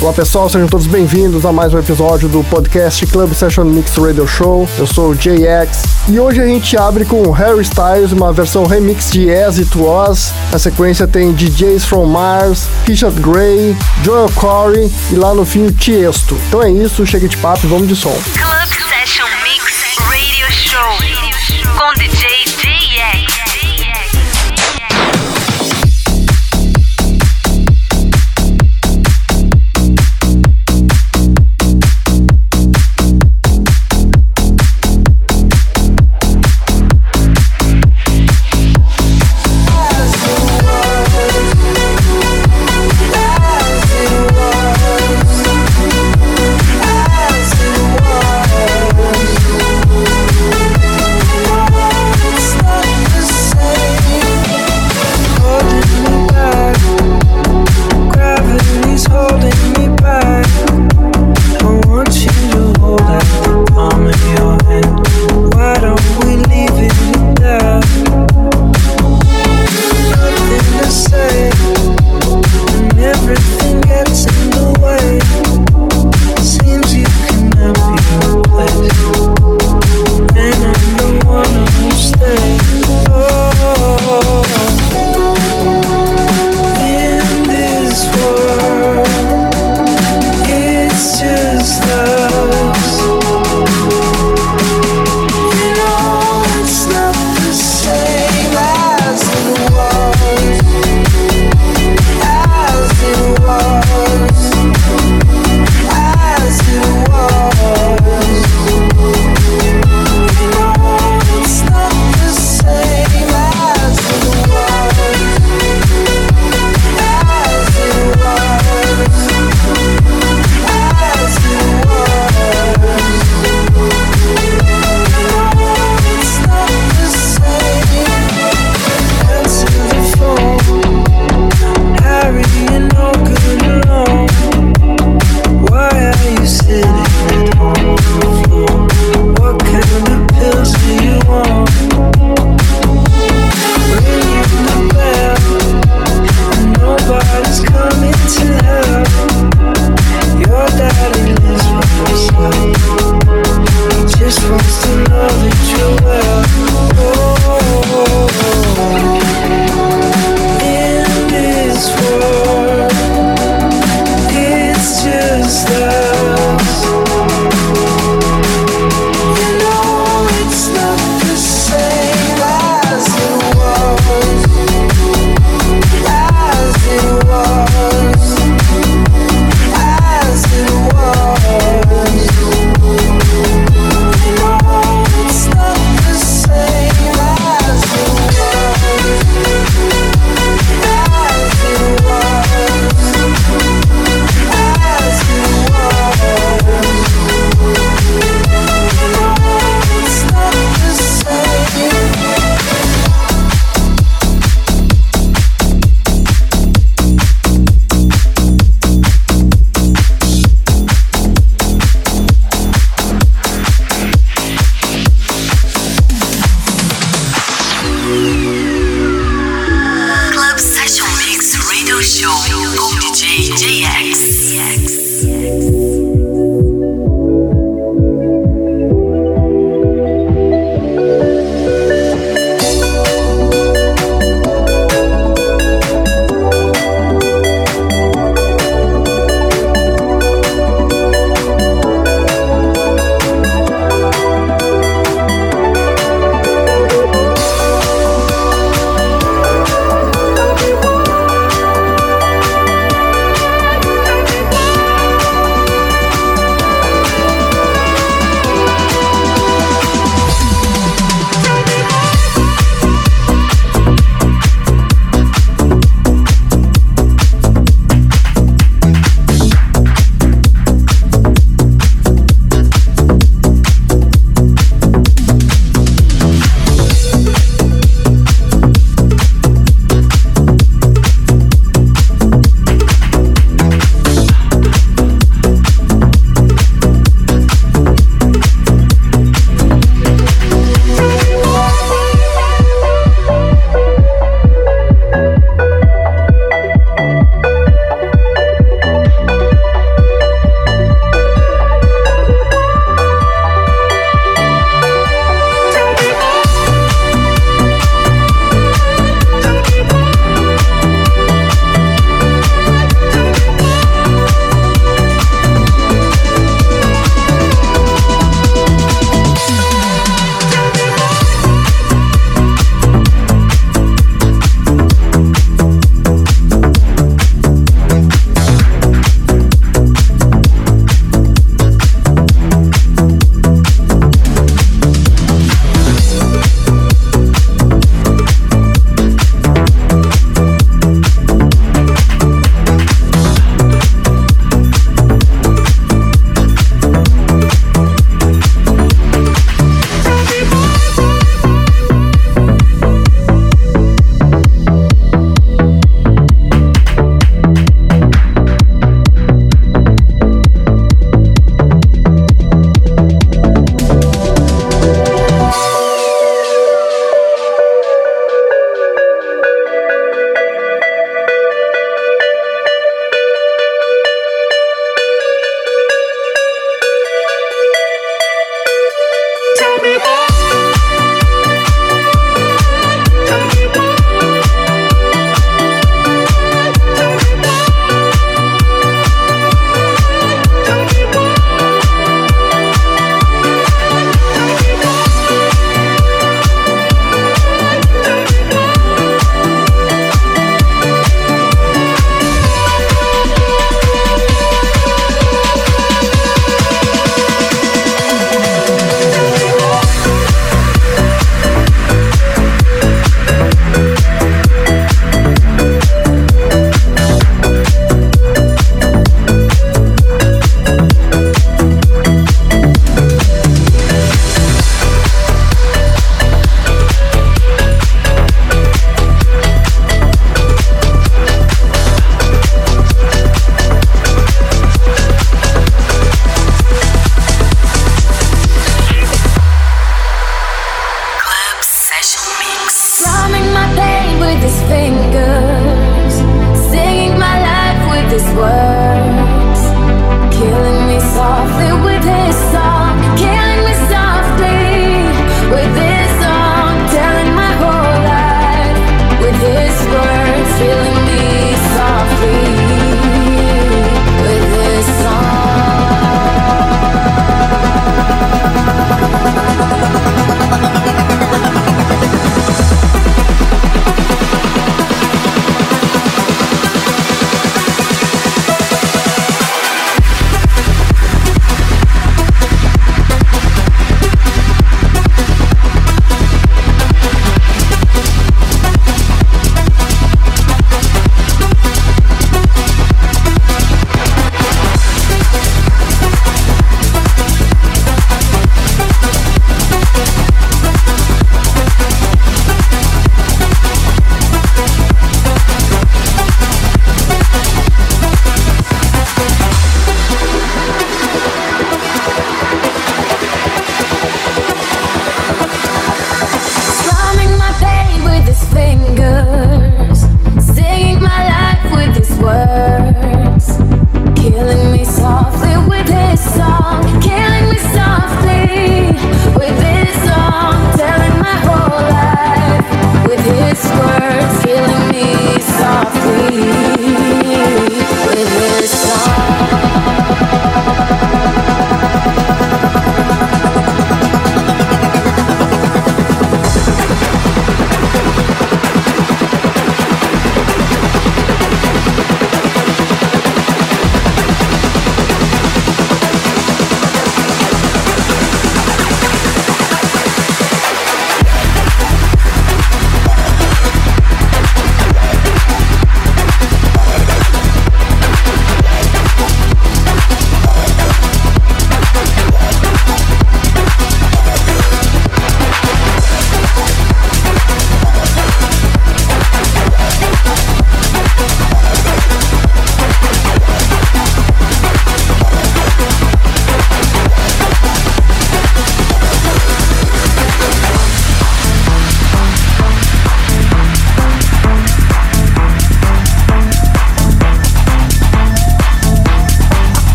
Olá pessoal, sejam todos bem-vindos a mais um episódio do podcast Club Session Mix Radio Show. Eu sou o JX e hoje a gente abre com Harry Styles, uma versão remix de As It Was. Na sequência tem DJs from Mars, Richard Gray, Joel Corey e lá no fim o Tiesto. Então é isso, chega de papo e vamos de som. Club Session Mix Radio Show com DJ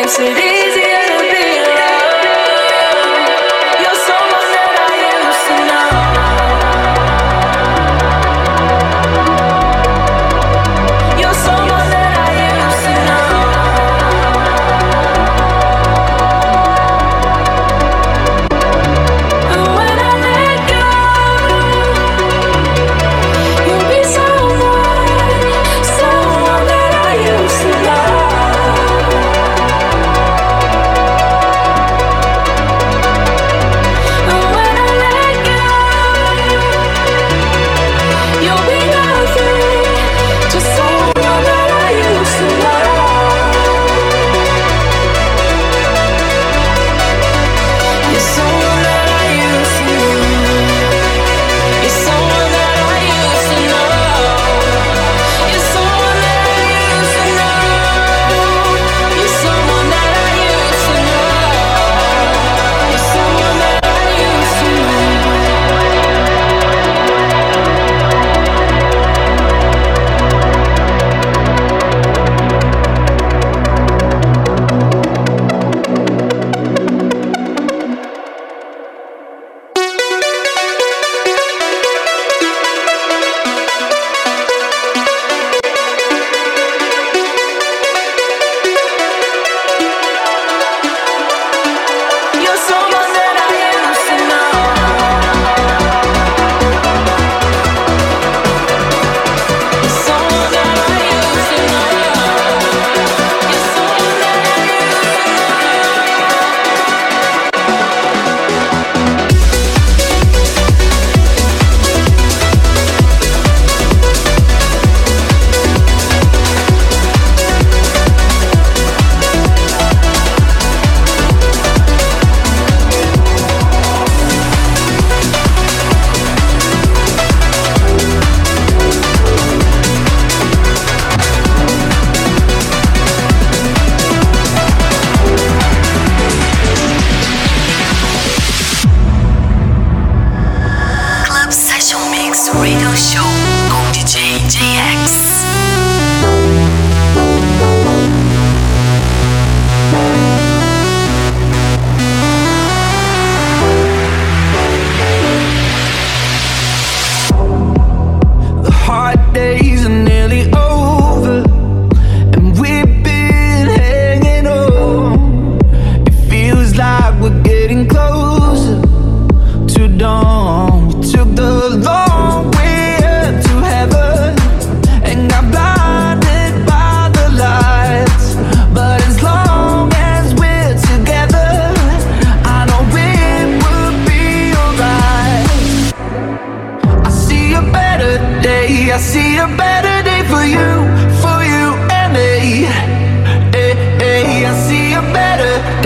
makes it easier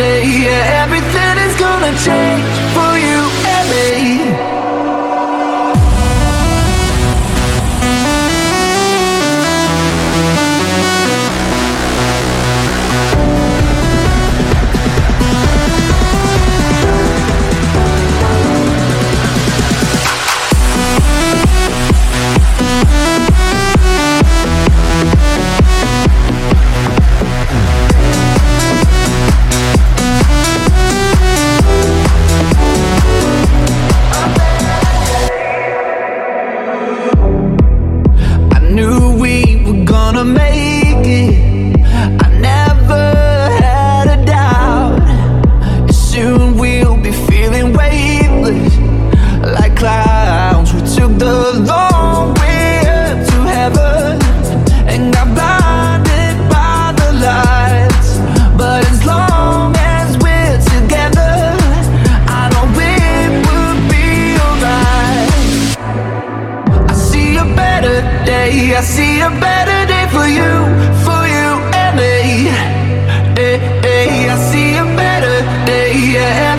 yeah, everything is gonna change. day. I see a better day for you, for you and me. Hey, hey, I see a better day. Yeah.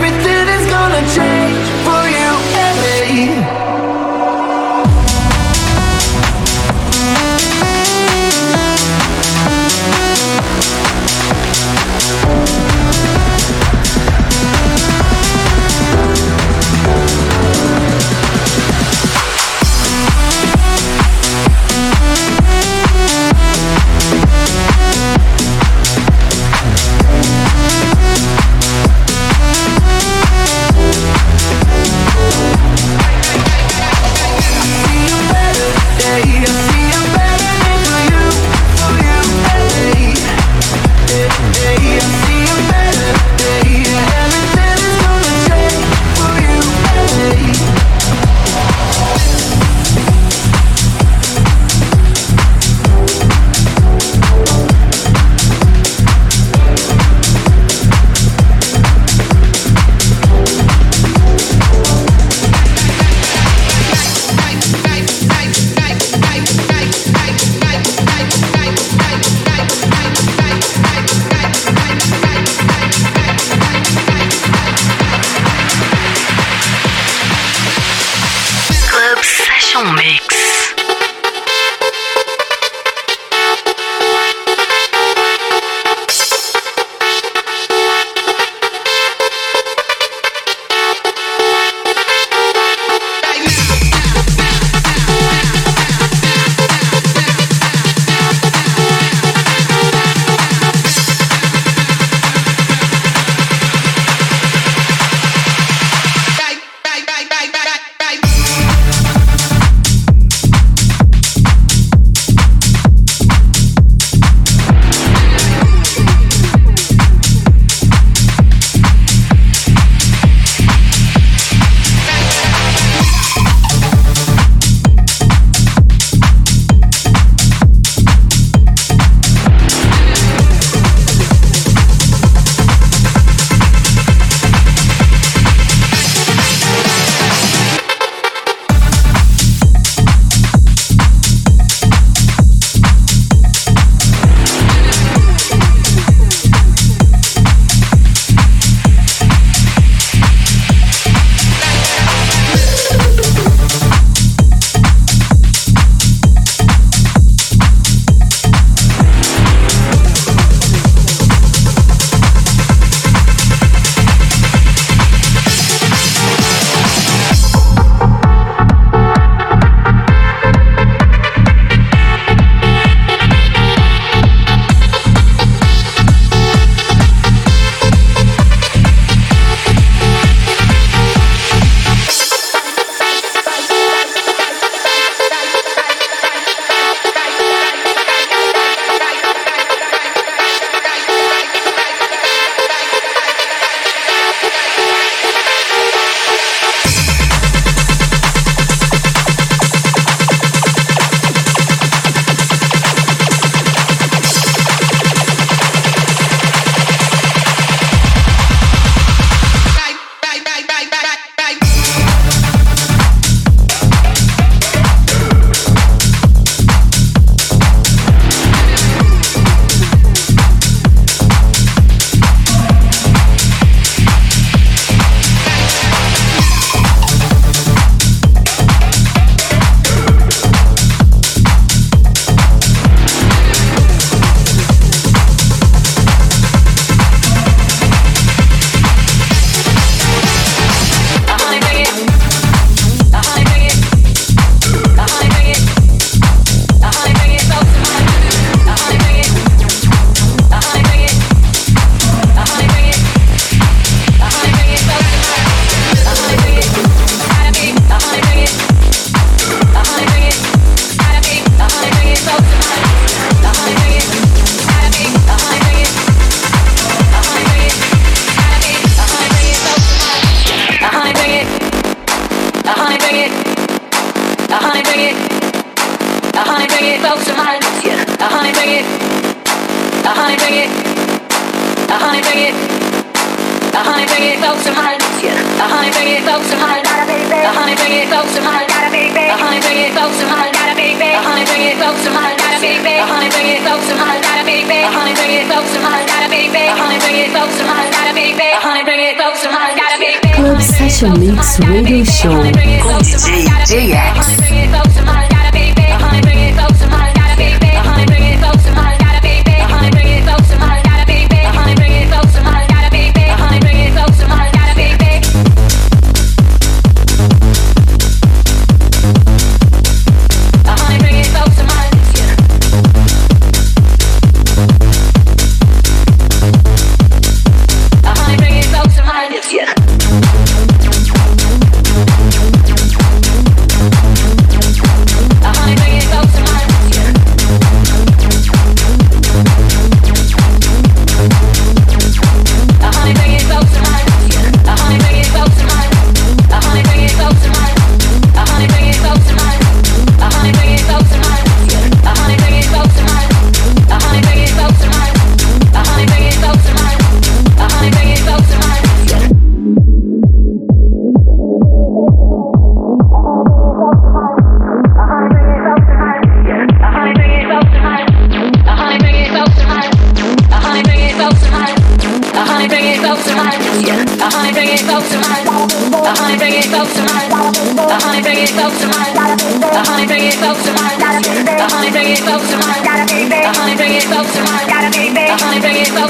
Radio Show DJ DX.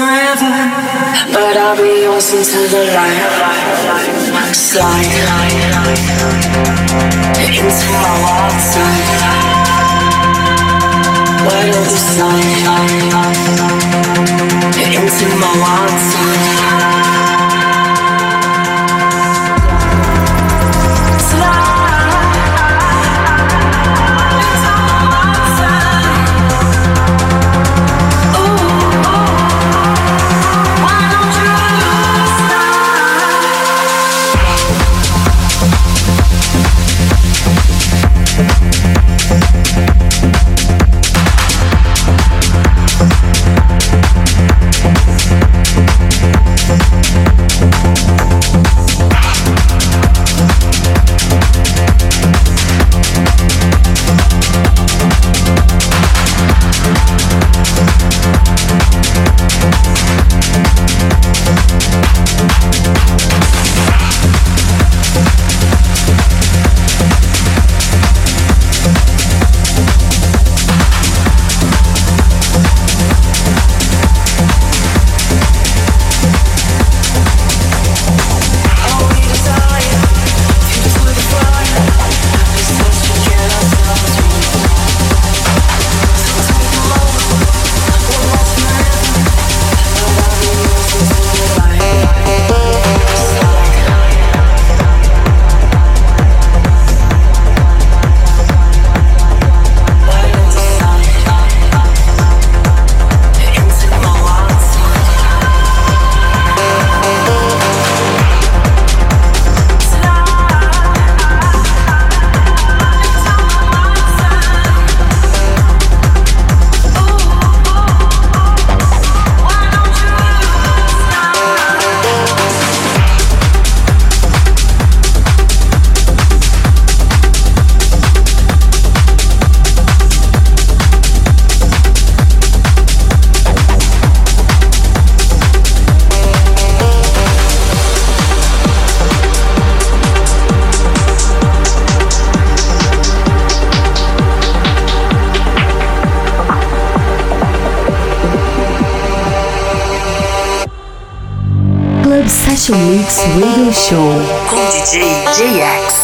forever, but I'll be yours until the light. Slide into my wild side. Why don't you into my wild side? Show. Com DJ JX.